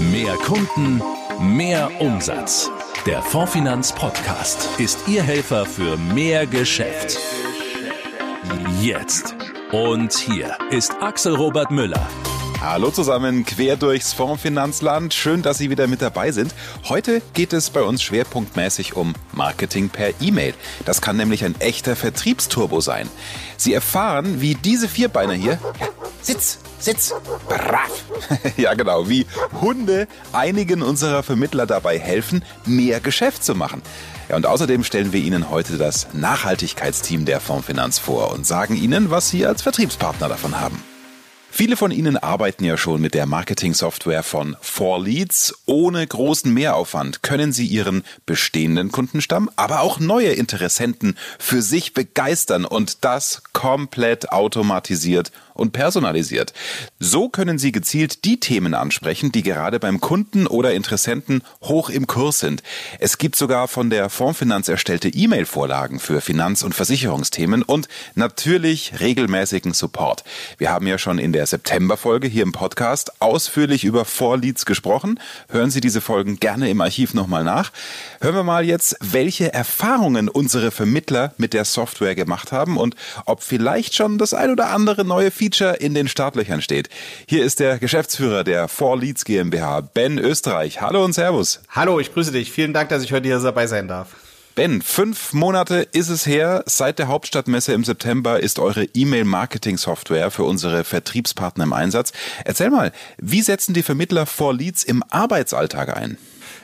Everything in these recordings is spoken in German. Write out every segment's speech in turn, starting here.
Mehr Kunden, mehr Umsatz. Der Fondfinanz Podcast ist Ihr Helfer für mehr Geschäft. Jetzt. Und hier ist Axel Robert Müller. Hallo zusammen, quer durchs Fondsfinanzland. Schön, dass Sie wieder mit dabei sind. Heute geht es bei uns schwerpunktmäßig um Marketing per E-Mail. Das kann nämlich ein echter Vertriebsturbo sein. Sie erfahren, wie diese Vierbeiner hier, Sitz, Sitz, brav, ja genau, wie Hunde einigen unserer Vermittler dabei helfen, mehr Geschäft zu machen. Ja, und außerdem stellen wir Ihnen heute das Nachhaltigkeitsteam der Fondsfinanz vor und sagen Ihnen, was Sie als Vertriebspartner davon haben. Viele von Ihnen arbeiten ja schon mit der Marketing-Software von 4Leads. Ohne großen Mehraufwand können Sie Ihren bestehenden Kundenstamm, aber auch neue Interessenten für sich begeistern und das komplett automatisiert und personalisiert. So können Sie gezielt die Themen ansprechen, die gerade beim Kunden oder Interessenten hoch im Kurs sind. Es gibt sogar von der Fondsfinanz erstellte E-Mail-Vorlagen für Finanz- und Versicherungsthemen und natürlich regelmäßigen Support. Wir haben ja schon in der September-Folge hier im Podcast ausführlich über Vorleads gesprochen. Hören Sie diese Folgen gerne im Archiv nochmal nach. Hören wir mal jetzt, welche Erfahrungen unsere Vermittler mit der Software gemacht haben und ob vielleicht schon das ein oder andere neue Feature Feature in den Startlöchern steht. Hier ist der Geschäftsführer der Four Leads GmbH, Ben Österreich. Hallo und Servus. Hallo, ich grüße dich. Vielen Dank, dass ich heute hier dabei sein darf. Ben, fünf Monate ist es her. Seit der Hauptstadtmesse im September ist eure E-Mail-Marketing-Software für unsere Vertriebspartner im Einsatz. Erzähl mal, wie setzen die Vermittler Four Leads im Arbeitsalltag ein?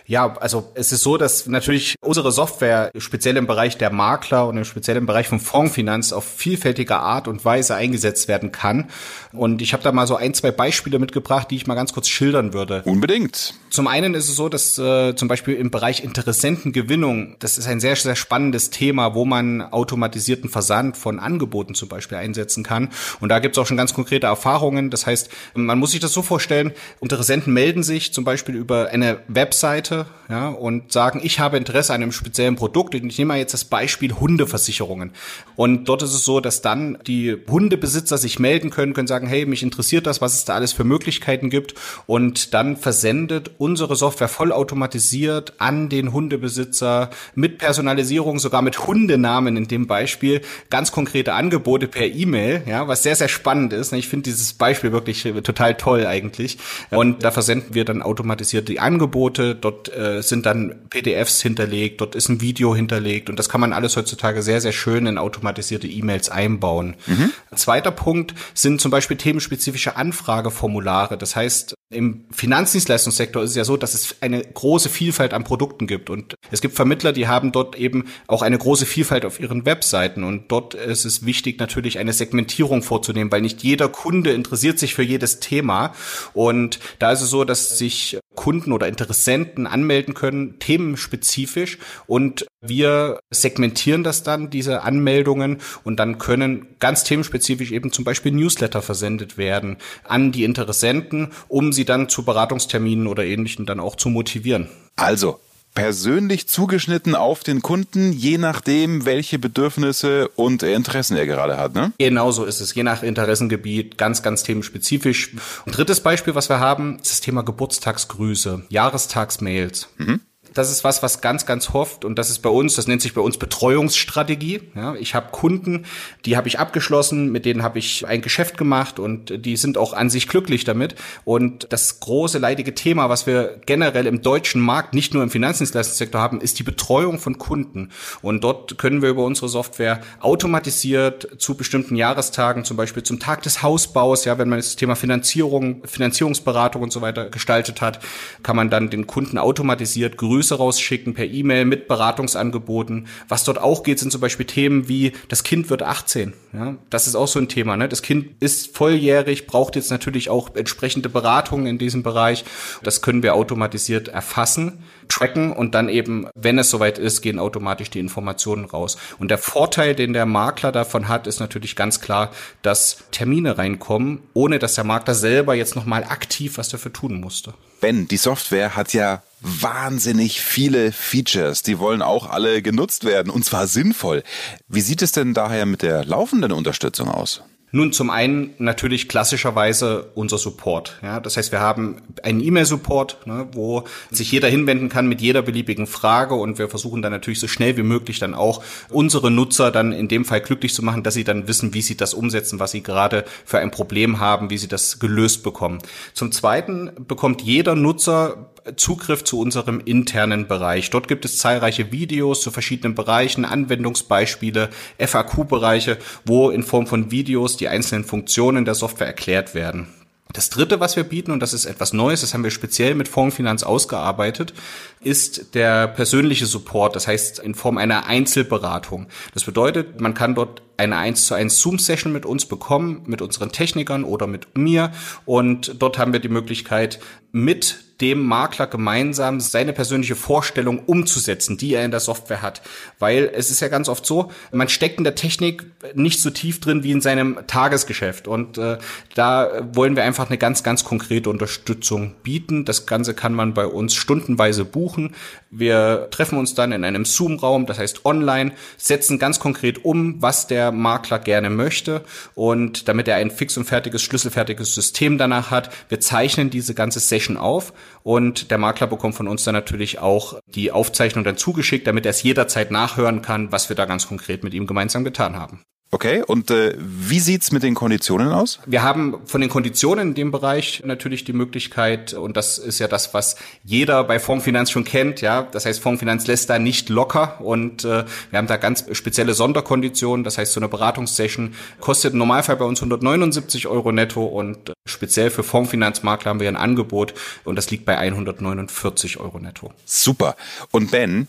Ja, also es ist so, dass natürlich unsere Software speziell im Bereich der Makler und im speziellen Bereich von Fondsfinanz auf vielfältige Art und Weise eingesetzt werden kann. Und ich habe da mal so ein, zwei Beispiele mitgebracht, die ich mal ganz kurz schildern würde. Unbedingt. Zum einen ist es so, dass äh, zum Beispiel im Bereich Interessentengewinnung, das ist ein sehr, sehr spannendes Thema, wo man automatisierten Versand von Angeboten zum Beispiel einsetzen kann. Und da gibt es auch schon ganz konkrete Erfahrungen. Das heißt, man muss sich das so vorstellen, Interessenten melden sich zum Beispiel über eine Webseite ja, und sagen, ich habe Interesse einem speziellen Produkt. Ich nehme mal jetzt das Beispiel Hundeversicherungen. Und dort ist es so, dass dann die Hundebesitzer sich melden können, können sagen, hey, mich interessiert das, was es da alles für Möglichkeiten gibt. Und dann versendet unsere Software vollautomatisiert an den Hundebesitzer mit Personalisierung, sogar mit Hundenamen in dem Beispiel, ganz konkrete Angebote per E-Mail, ja, was sehr, sehr spannend ist. Ich finde dieses Beispiel wirklich total toll eigentlich. Und da versenden wir dann automatisiert die Angebote. Dort äh, sind dann PDFs hinterlegt, dort ist ein Video hinterlegt und das kann man alles heutzutage sehr, sehr schön in automatisierte E-Mails einbauen. Mhm. Zweiter Punkt sind zum Beispiel themenspezifische Anfrageformulare. Das heißt, im Finanzdienstleistungssektor ist es ja so, dass es eine große Vielfalt an Produkten gibt. Und es gibt Vermittler, die haben dort eben auch eine große Vielfalt auf ihren Webseiten. Und dort ist es wichtig natürlich eine Segmentierung vorzunehmen, weil nicht jeder Kunde interessiert sich für jedes Thema. Und da ist es so, dass sich Kunden oder Interessenten anmelden können, themenspezifisch. Und wir segmentieren das dann, diese Anmeldungen. Und dann können ganz themenspezifisch eben zum Beispiel Newsletter versendet werden an die Interessenten, um sie dann zu Beratungsterminen oder ähnlichen dann auch zu motivieren. Also, persönlich zugeschnitten auf den Kunden, je nachdem, welche Bedürfnisse und Interessen er gerade hat, ne? Genau so ist es, je nach Interessengebiet, ganz, ganz themenspezifisch. Und drittes Beispiel, was wir haben, ist das Thema Geburtstagsgrüße, Jahrestagsmails. Mhm. Das ist was, was ganz, ganz hofft und das ist bei uns, das nennt sich bei uns Betreuungsstrategie. Ja, ich habe Kunden, die habe ich abgeschlossen, mit denen habe ich ein Geschäft gemacht und die sind auch an sich glücklich damit. Und das große leidige Thema, was wir generell im deutschen Markt, nicht nur im Finanzdienstleistungssektor haben, ist die Betreuung von Kunden. Und dort können wir über unsere Software automatisiert zu bestimmten Jahrestagen, zum Beispiel zum Tag des Hausbaus, ja, wenn man das Thema Finanzierung, Finanzierungsberatung und so weiter gestaltet hat, kann man dann den Kunden automatisiert grüßen Grüße rausschicken per E-Mail mit Beratungsangeboten. Was dort auch geht, sind zum Beispiel Themen wie das Kind wird 18. Ja, das ist auch so ein Thema. Ne? Das Kind ist volljährig, braucht jetzt natürlich auch entsprechende Beratungen in diesem Bereich. Das können wir automatisiert erfassen, tracken und dann eben, wenn es soweit ist, gehen automatisch die Informationen raus. Und der Vorteil, den der Makler davon hat, ist natürlich ganz klar, dass Termine reinkommen, ohne dass der Makler selber jetzt nochmal aktiv was dafür tun musste. Ben, die Software hat ja wahnsinnig viele Features. Die wollen auch alle genutzt werden und zwar sinnvoll. Wie sieht es denn daher mit der laufenden Unterstützung aus? Nun zum einen natürlich klassischerweise unser Support. Ja, das heißt, wir haben einen E-Mail-Support, ne, wo sich jeder hinwenden kann mit jeder beliebigen Frage und wir versuchen dann natürlich so schnell wie möglich dann auch unsere Nutzer dann in dem Fall glücklich zu machen, dass sie dann wissen, wie sie das umsetzen, was sie gerade für ein Problem haben, wie sie das gelöst bekommen. Zum Zweiten bekommt jeder Nutzer Zugriff zu unserem internen Bereich. Dort gibt es zahlreiche Videos zu verschiedenen Bereichen, Anwendungsbeispiele, FAQ-Bereiche, wo in Form von Videos die einzelnen Funktionen der Software erklärt werden. Das dritte, was wir bieten, und das ist etwas Neues, das haben wir speziell mit Fondsfinanz ausgearbeitet, ist der persönliche Support, das heißt in Form einer Einzelberatung. Das bedeutet, man kann dort eine 1 zu 1 Zoom-Session mit uns bekommen, mit unseren Technikern oder mit mir. Und dort haben wir die Möglichkeit, mit dem Makler gemeinsam seine persönliche Vorstellung umzusetzen, die er in der Software hat. Weil es ist ja ganz oft so, man steckt in der Technik nicht so tief drin wie in seinem Tagesgeschäft. Und äh, da wollen wir einfach eine ganz, ganz konkrete Unterstützung bieten. Das Ganze kann man bei uns stundenweise buchen. Wir treffen uns dann in einem Zoom-Raum, das heißt online, setzen ganz konkret um, was der Makler gerne möchte. Und damit er ein fix und fertiges, schlüsselfertiges System danach hat, wir zeichnen diese ganze Session auf und der Makler bekommt von uns dann natürlich auch die Aufzeichnung dann zugeschickt, damit er es jederzeit nachhören kann, was wir da ganz konkret mit ihm gemeinsam getan haben. Okay, und äh, wie sieht's mit den Konditionen aus? Wir haben von den Konditionen in dem Bereich natürlich die Möglichkeit, und das ist ja das, was jeder bei Fondsfinanz schon kennt, ja. Das heißt, Fondsfinanz lässt da nicht locker und äh, wir haben da ganz spezielle Sonderkonditionen. Das heißt, so eine Beratungssession kostet im Normalfall bei uns 179 Euro netto und äh, speziell für Fondsfinanzmakler haben wir ein Angebot und das liegt bei 149 Euro netto. Super. Und Ben,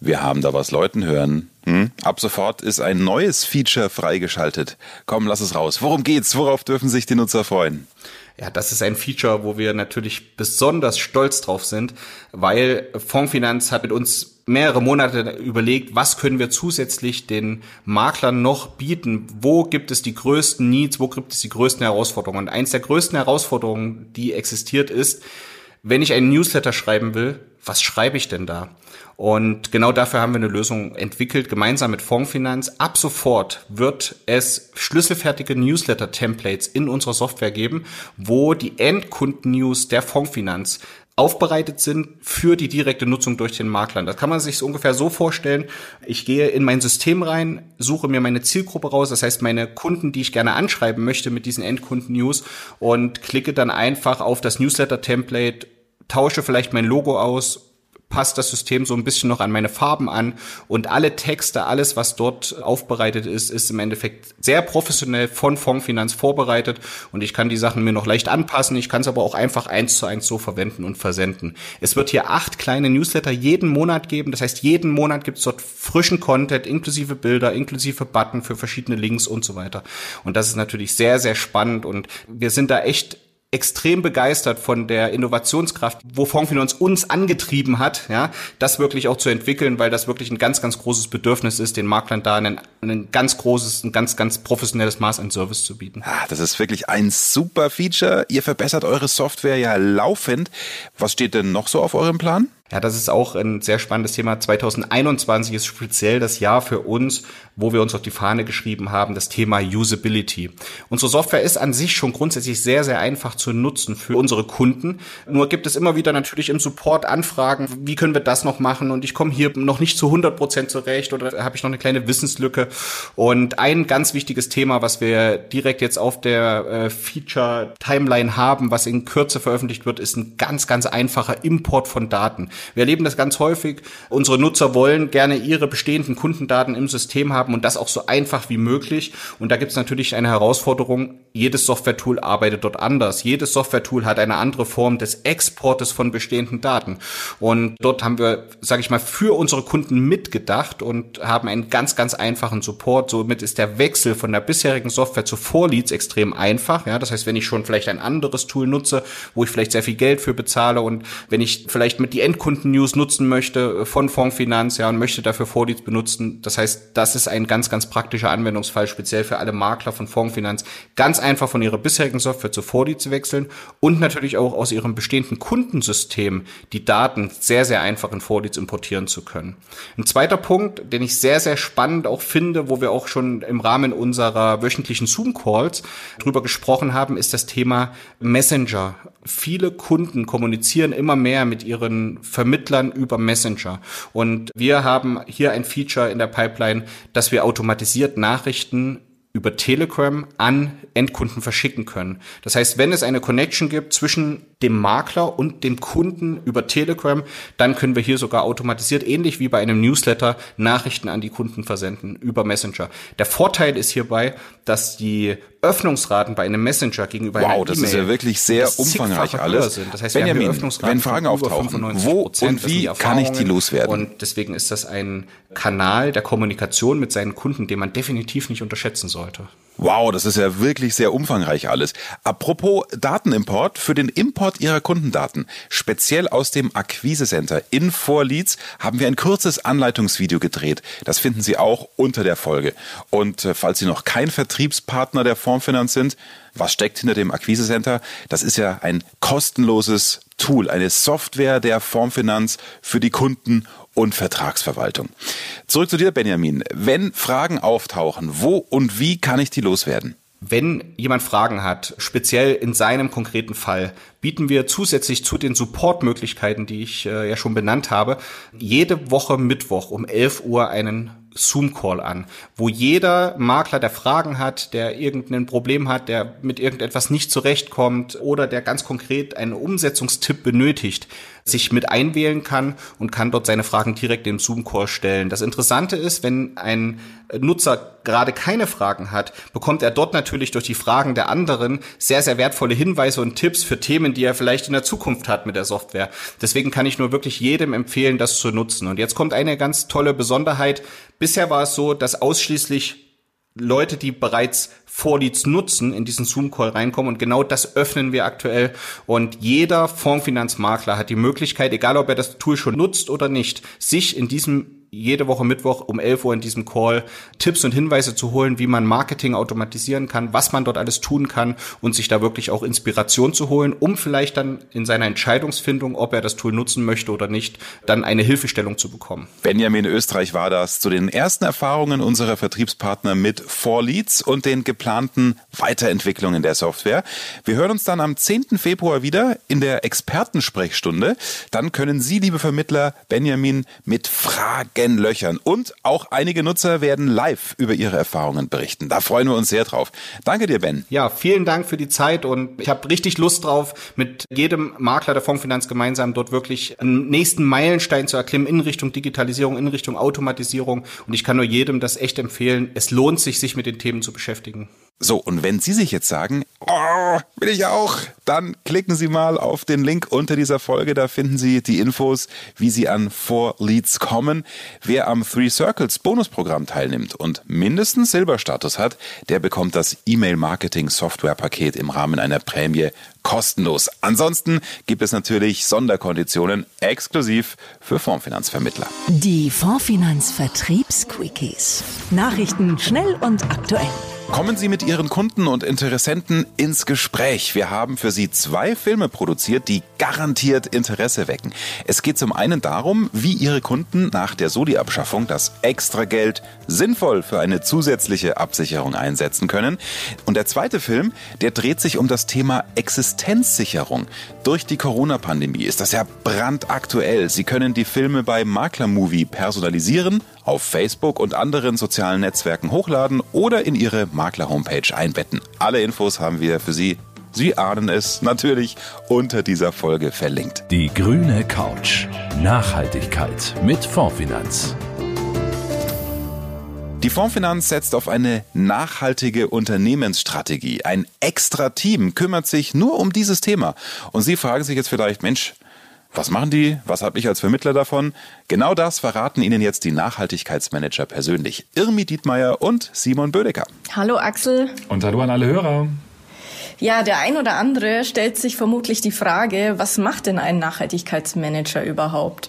wir haben da was Leuten hören. Hm? Ab sofort ist ein neues Feature freigeschaltet. Komm, lass es raus. Worum geht's? Worauf dürfen sich die Nutzer freuen? Ja, das ist ein Feature, wo wir natürlich besonders stolz drauf sind, weil Fondsfinanz hat mit uns mehrere Monate überlegt, was können wir zusätzlich den Maklern noch bieten? Wo gibt es die größten Needs? Wo gibt es die größten Herausforderungen? Und eins der größten Herausforderungen, die existiert, ist, wenn ich einen Newsletter schreiben will, was schreibe ich denn da? Und genau dafür haben wir eine Lösung entwickelt, gemeinsam mit Fondsfinanz. Ab sofort wird es schlüsselfertige Newsletter-Templates in unserer Software geben, wo die Endkunden-News der Fondsfinanz aufbereitet sind für die direkte Nutzung durch den Makler. Das kann man sich ungefähr so vorstellen. Ich gehe in mein System rein, suche mir meine Zielgruppe raus, das heißt meine Kunden, die ich gerne anschreiben möchte mit diesen Endkunden-News und klicke dann einfach auf das Newsletter-Template, tausche vielleicht mein Logo aus, passt das System so ein bisschen noch an meine Farben an und alle Texte, alles, was dort aufbereitet ist, ist im Endeffekt sehr professionell von Fondsfinanz vorbereitet und ich kann die Sachen mir noch leicht anpassen. Ich kann es aber auch einfach eins zu eins so verwenden und versenden. Es wird hier acht kleine Newsletter jeden Monat geben. Das heißt, jeden Monat gibt es dort frischen Content, inklusive Bilder, inklusive Button für verschiedene Links und so weiter. Und das ist natürlich sehr, sehr spannend und wir sind da echt extrem begeistert von der Innovationskraft, wo Fondsfinanz uns angetrieben hat, ja, das wirklich auch zu entwickeln, weil das wirklich ein ganz, ganz großes Bedürfnis ist, den Maklern da ein ganz großes, ein ganz, ganz professionelles Maß an Service zu bieten. Ah, das ist wirklich ein super Feature. Ihr verbessert eure Software ja laufend. Was steht denn noch so auf eurem Plan? Ja, das ist auch ein sehr spannendes Thema. 2021 ist speziell das Jahr für uns, wo wir uns auf die Fahne geschrieben haben, das Thema Usability. Unsere Software ist an sich schon grundsätzlich sehr, sehr einfach zu nutzen für unsere Kunden. Nur gibt es immer wieder natürlich im Support Anfragen, wie können wir das noch machen? Und ich komme hier noch nicht zu 100 Prozent zurecht oder habe ich noch eine kleine Wissenslücke? Und ein ganz wichtiges Thema, was wir direkt jetzt auf der äh, Feature-Timeline haben, was in Kürze veröffentlicht wird, ist ein ganz, ganz einfacher Import von Daten. Wir erleben das ganz häufig. Unsere Nutzer wollen gerne ihre bestehenden Kundendaten im System haben und das auch so einfach wie möglich. Und da gibt es natürlich eine Herausforderung. Jedes Software-Tool arbeitet dort anders. Jedes Software-Tool hat eine andere Form des Exportes von bestehenden Daten. Und dort haben wir, sage ich mal, für unsere Kunden mitgedacht und haben einen ganz, ganz einfachen Support. Somit ist der Wechsel von der bisherigen Software zu Vorleads extrem einfach. Ja, das heißt, wenn ich schon vielleicht ein anderes Tool nutze, wo ich vielleicht sehr viel Geld für bezahle und wenn ich vielleicht mit die Endkunden Endkunden-News nutzen möchte von Fondsfinanz, ja, und möchte dafür Vorleads benutzen. Das heißt, das ist ein ganz, ganz praktischer Anwendungsfall, speziell für alle Makler von Fondsfinanz. Ganz einfach von ihrer bisherigen Software zu Vorleads wechseln und natürlich auch aus ihrem bestehenden Kundensystem die Daten sehr, sehr einfach in Vorleads importieren zu können. Ein zweiter Punkt, den ich sehr, sehr spannend auch finde, wo wir auch schon im Rahmen unserer wöchentlichen Zoom-Calls drüber gesprochen haben, ist das Thema Messenger. Viele Kunden kommunizieren immer mehr mit ihren Vermittlern über Messenger. Und wir haben hier ein Feature in der Pipeline, dass wir automatisiert Nachrichten über Telegram an Endkunden verschicken können. Das heißt, wenn es eine Connection gibt zwischen dem Makler und dem Kunden über Telegram, dann können wir hier sogar automatisiert, ähnlich wie bei einem Newsletter, Nachrichten an die Kunden versenden über Messenger. Der Vorteil ist hierbei, dass die Öffnungsraten bei einem Messenger gegenüber wow, einer das ist ja wirklich sehr umfangreich alles. Sind. Das heißt, Benjamin, wenn Fragen auftauchen, wo und wie kann ich die loswerden? Und deswegen ist das ein Kanal der Kommunikation mit seinen Kunden, den man definitiv nicht unterschätzen sollte. Wow, das ist ja wirklich sehr umfangreich alles. Apropos Datenimport, für den Import Ihrer Kundendaten, speziell aus dem Akquise-Center in Vorleads, haben wir ein kurzes Anleitungsvideo gedreht. Das finden Sie auch unter der Folge. Und äh, falls Sie noch kein Vertriebspartner der Formfinanz sind, was steckt hinter dem Akquise-Center? Das ist ja ein kostenloses Tool, eine Software der Formfinanz für die Kunden und Vertragsverwaltung. Zurück zu dir, Benjamin. Wenn Fragen auftauchen, wo und wie kann ich die loswerden? Wenn jemand Fragen hat, speziell in seinem konkreten Fall, bieten wir zusätzlich zu den Supportmöglichkeiten, die ich äh, ja schon benannt habe, jede Woche Mittwoch um 11 Uhr einen Zoom-Call an, wo jeder Makler, der Fragen hat, der irgendein Problem hat, der mit irgendetwas nicht zurechtkommt oder der ganz konkret einen Umsetzungstipp benötigt, sich mit einwählen kann und kann dort seine Fragen direkt im Zoom-Call stellen. Das Interessante ist, wenn ein Nutzer gerade keine Fragen hat, bekommt er dort natürlich durch die Fragen der anderen sehr, sehr wertvolle Hinweise und Tipps für Themen, die er vielleicht in der Zukunft hat mit der Software. Deswegen kann ich nur wirklich jedem empfehlen, das zu nutzen. Und jetzt kommt eine ganz tolle Besonderheit. Bisher war es so, dass ausschließlich Leute, die bereits Vorleads nutzen, in diesen Zoom-Call reinkommen. Und genau das öffnen wir aktuell. Und jeder Fondsfinanzmakler hat die Möglichkeit, egal ob er das Tool schon nutzt oder nicht, sich in diesem jede Woche Mittwoch um 11 Uhr in diesem Call Tipps und Hinweise zu holen, wie man Marketing automatisieren kann, was man dort alles tun kann und sich da wirklich auch Inspiration zu holen, um vielleicht dann in seiner Entscheidungsfindung, ob er das Tool nutzen möchte oder nicht, dann eine Hilfestellung zu bekommen. Benjamin Österreich war das zu den ersten Erfahrungen unserer Vertriebspartner mit 4Leads und den geplanten Weiterentwicklungen der Software. Wir hören uns dann am 10. Februar wieder in der Expertensprechstunde. Dann können Sie, liebe Vermittler, Benjamin mit Fragen Fragen löchern. Und auch einige Nutzer werden live über ihre Erfahrungen berichten. Da freuen wir uns sehr drauf. Danke dir, Ben. Ja, vielen Dank für die Zeit und ich habe richtig Lust drauf, mit jedem Makler der Fondsfinanz gemeinsam dort wirklich einen nächsten Meilenstein zu erklimmen in Richtung Digitalisierung, in Richtung Automatisierung. Und ich kann nur jedem das echt empfehlen. Es lohnt sich, sich mit den Themen zu beschäftigen. So, und wenn Sie sich jetzt sagen, oh, will ich auch, dann klicken Sie mal auf den Link unter dieser Folge. Da finden Sie die Infos, wie Sie an 4 Leads kommen. Wer am Three Circles Bonusprogramm teilnimmt und mindestens Silberstatus hat, der bekommt das E-Mail-Marketing-Software-Paket im Rahmen einer Prämie kostenlos. Ansonsten gibt es natürlich Sonderkonditionen exklusiv für Fondsfinanzvermittler. Die Fondsfinanz Vertriebsquickies. Nachrichten schnell und aktuell. Kommen Sie mit Ihren Kunden und Interessenten ins Gespräch. Wir haben für Sie zwei Filme produziert, die garantiert Interesse wecken. Es geht zum einen darum, wie Ihre Kunden nach der Soli-Abschaffung das Extrageld sinnvoll für eine zusätzliche Absicherung einsetzen können. Und der zweite Film, der dreht sich um das Thema Existenzsicherung. Durch die Corona-Pandemie ist das ja brandaktuell. Sie können die Filme bei Maklermovie personalisieren, auf Facebook und anderen sozialen Netzwerken hochladen oder in Ihre Makler-Homepage einbetten. Alle Infos haben wir für Sie Sie ahnen es natürlich unter dieser Folge verlinkt. Die grüne Couch. Nachhaltigkeit mit Fondsfinanz. Die Fondsfinanz setzt auf eine nachhaltige Unternehmensstrategie. Ein extra Team kümmert sich nur um dieses Thema. Und Sie fragen sich jetzt vielleicht, Mensch, was machen die? Was habe ich als Vermittler davon? Genau das verraten Ihnen jetzt die Nachhaltigkeitsmanager persönlich. Irmi Dietmeier und Simon Bödecker. Hallo Axel. Und hallo an alle Hörer. Ja, der ein oder andere stellt sich vermutlich die Frage, was macht denn ein Nachhaltigkeitsmanager überhaupt?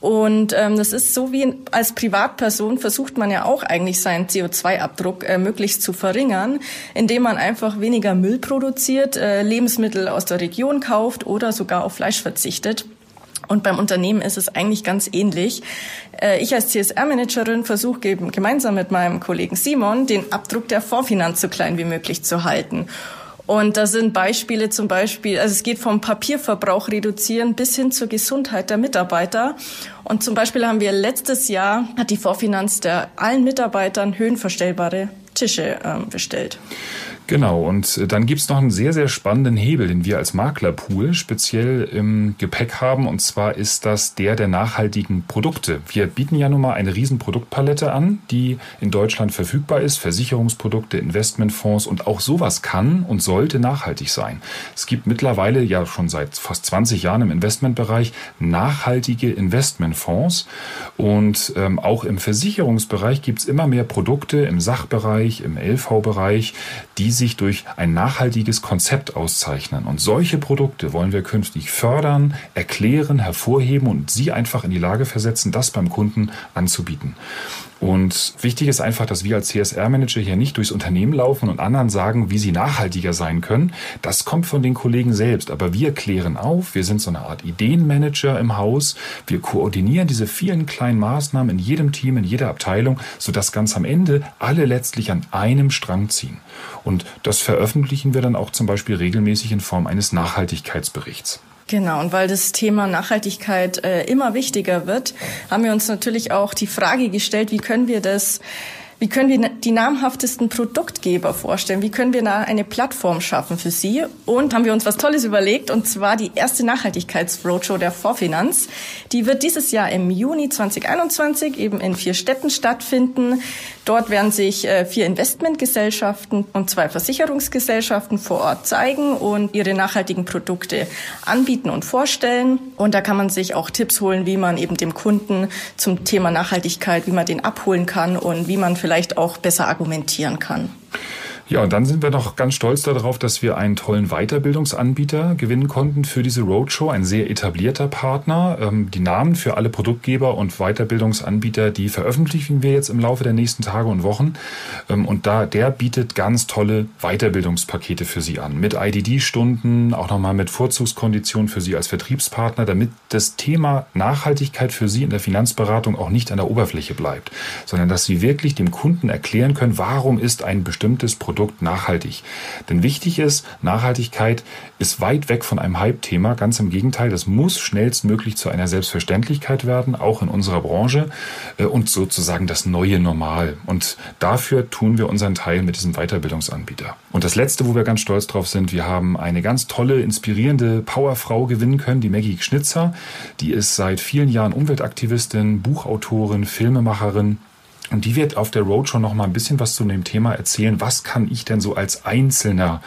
Und ähm, das ist so wie als Privatperson versucht man ja auch eigentlich seinen CO2-Abdruck äh, möglichst zu verringern, indem man einfach weniger Müll produziert, äh, Lebensmittel aus der Region kauft oder sogar auf Fleisch verzichtet. Und beim Unternehmen ist es eigentlich ganz ähnlich. Äh, ich als CSR-Managerin versuche gemeinsam mit meinem Kollegen Simon den Abdruck der Fondsfinanz so klein wie möglich zu halten. Und da sind Beispiele zum Beispiel, also es geht vom Papierverbrauch reduzieren bis hin zur Gesundheit der Mitarbeiter. Und zum Beispiel haben wir letztes Jahr, hat die Vorfinanz der allen Mitarbeitern höhenverstellbare Tische äh, bestellt. Genau, und äh, dann gibt's noch einen sehr, sehr spannenden Hebel, den wir als Maklerpool speziell im Gepäck haben, und zwar ist das der der nachhaltigen Produkte. Wir bieten ja nun mal eine riesen Produktpalette an, die in Deutschland verfügbar ist, Versicherungsprodukte, Investmentfonds und auch sowas kann und sollte nachhaltig sein. Es gibt mittlerweile ja schon seit fast 20 Jahren im Investmentbereich nachhaltige Investmentfonds und ähm, auch im Versicherungsbereich gibt's immer mehr Produkte im Sachbereich, im LV-Bereich, die sich durch ein nachhaltiges Konzept auszeichnen. Und solche Produkte wollen wir künftig fördern, erklären, hervorheben und sie einfach in die Lage versetzen, das beim Kunden anzubieten. Und wichtig ist einfach, dass wir als CSR-Manager hier nicht durchs Unternehmen laufen und anderen sagen, wie sie nachhaltiger sein können. Das kommt von den Kollegen selbst. Aber wir klären auf. Wir sind so eine Art Ideenmanager im Haus. Wir koordinieren diese vielen kleinen Maßnahmen in jedem Team, in jeder Abteilung, sodass ganz am Ende alle letztlich an einem Strang ziehen. Und das veröffentlichen wir dann auch zum Beispiel regelmäßig in Form eines Nachhaltigkeitsberichts. Genau, und weil das Thema Nachhaltigkeit äh, immer wichtiger wird, haben wir uns natürlich auch die Frage gestellt, wie können wir das wie können wir die namhaftesten Produktgeber vorstellen? Wie können wir da eine Plattform schaffen für sie? Und haben wir uns was Tolles überlegt, und zwar die erste Nachhaltigkeits-Roadshow der Vorfinanz. Die wird dieses Jahr im Juni 2021 eben in vier Städten stattfinden. Dort werden sich äh, vier Investmentgesellschaften und zwei Versicherungsgesellschaften vor Ort zeigen und ihre nachhaltigen Produkte anbieten und vorstellen. Und da kann man sich auch Tipps holen, wie man eben dem Kunden zum Thema Nachhaltigkeit, wie man den abholen kann und wie man vielleicht vielleicht auch besser argumentieren kann. Ja, und dann sind wir noch ganz stolz darauf, dass wir einen tollen Weiterbildungsanbieter gewinnen konnten für diese Roadshow, ein sehr etablierter Partner. Ähm, die Namen für alle Produktgeber und Weiterbildungsanbieter, die veröffentlichen wir jetzt im Laufe der nächsten Tage und Wochen. Ähm, und da, der bietet ganz tolle Weiterbildungspakete für Sie an. Mit IDD-Stunden, auch nochmal mit Vorzugskonditionen für Sie als Vertriebspartner, damit das Thema Nachhaltigkeit für Sie in der Finanzberatung auch nicht an der Oberfläche bleibt, sondern dass Sie wirklich dem Kunden erklären können, warum ist ein bestimmtes Produkt Produkt nachhaltig. Denn wichtig ist, Nachhaltigkeit ist weit weg von einem Hype-Thema. Ganz im Gegenteil, das muss schnellstmöglich zu einer Selbstverständlichkeit werden, auch in unserer Branche äh, und sozusagen das neue Normal. Und dafür tun wir unseren Teil mit diesem Weiterbildungsanbieter. Und das Letzte, wo wir ganz stolz drauf sind, wir haben eine ganz tolle, inspirierende Powerfrau gewinnen können, die Maggie Schnitzer. Die ist seit vielen Jahren Umweltaktivistin, Buchautorin, Filmemacherin und die wird auf der Roadshow noch mal ein bisschen was zu dem Thema erzählen. Was kann ich denn so als Einzelner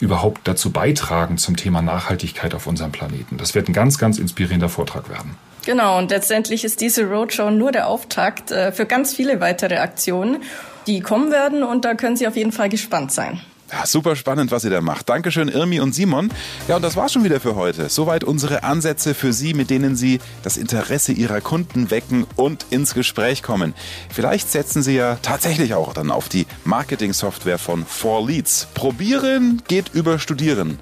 überhaupt dazu beitragen zum Thema Nachhaltigkeit auf unserem Planeten? Das wird ein ganz, ganz inspirierender Vortrag werden. Genau, und letztendlich ist diese Roadshow nur der Auftakt äh, für ganz viele weitere Aktionen, die kommen werden. Und da können Sie auf jeden Fall gespannt sein. Ja, super spannend, was ihr da macht. Dankeschön, Irmi und Simon. Ja, und das war's schon wieder für heute. Soweit unsere Ansätze für Sie, mit denen Sie das Interesse Ihrer Kunden wecken und ins Gespräch kommen. Vielleicht setzen Sie ja tatsächlich auch dann auf die Marketing-Software von 4Leads. Probieren geht über Studieren.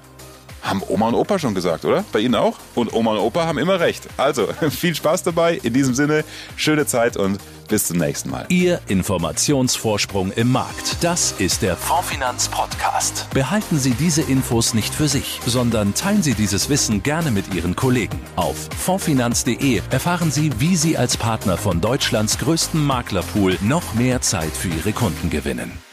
Haben Oma und Opa schon gesagt, oder? Bei Ihnen auch? Und Oma und Opa haben immer recht. Also, viel Spaß dabei. In diesem Sinne, schöne Zeit und bis zum nächsten Mal. Ihr Informationsvorsprung im Markt. Das ist der Fondfinanz Podcast. Behalten Sie diese Infos nicht für sich, sondern teilen Sie dieses Wissen gerne mit Ihren Kollegen. Auf fondfinanz.de erfahren Sie, wie Sie als Partner von Deutschlands größtem Maklerpool noch mehr Zeit für Ihre Kunden gewinnen.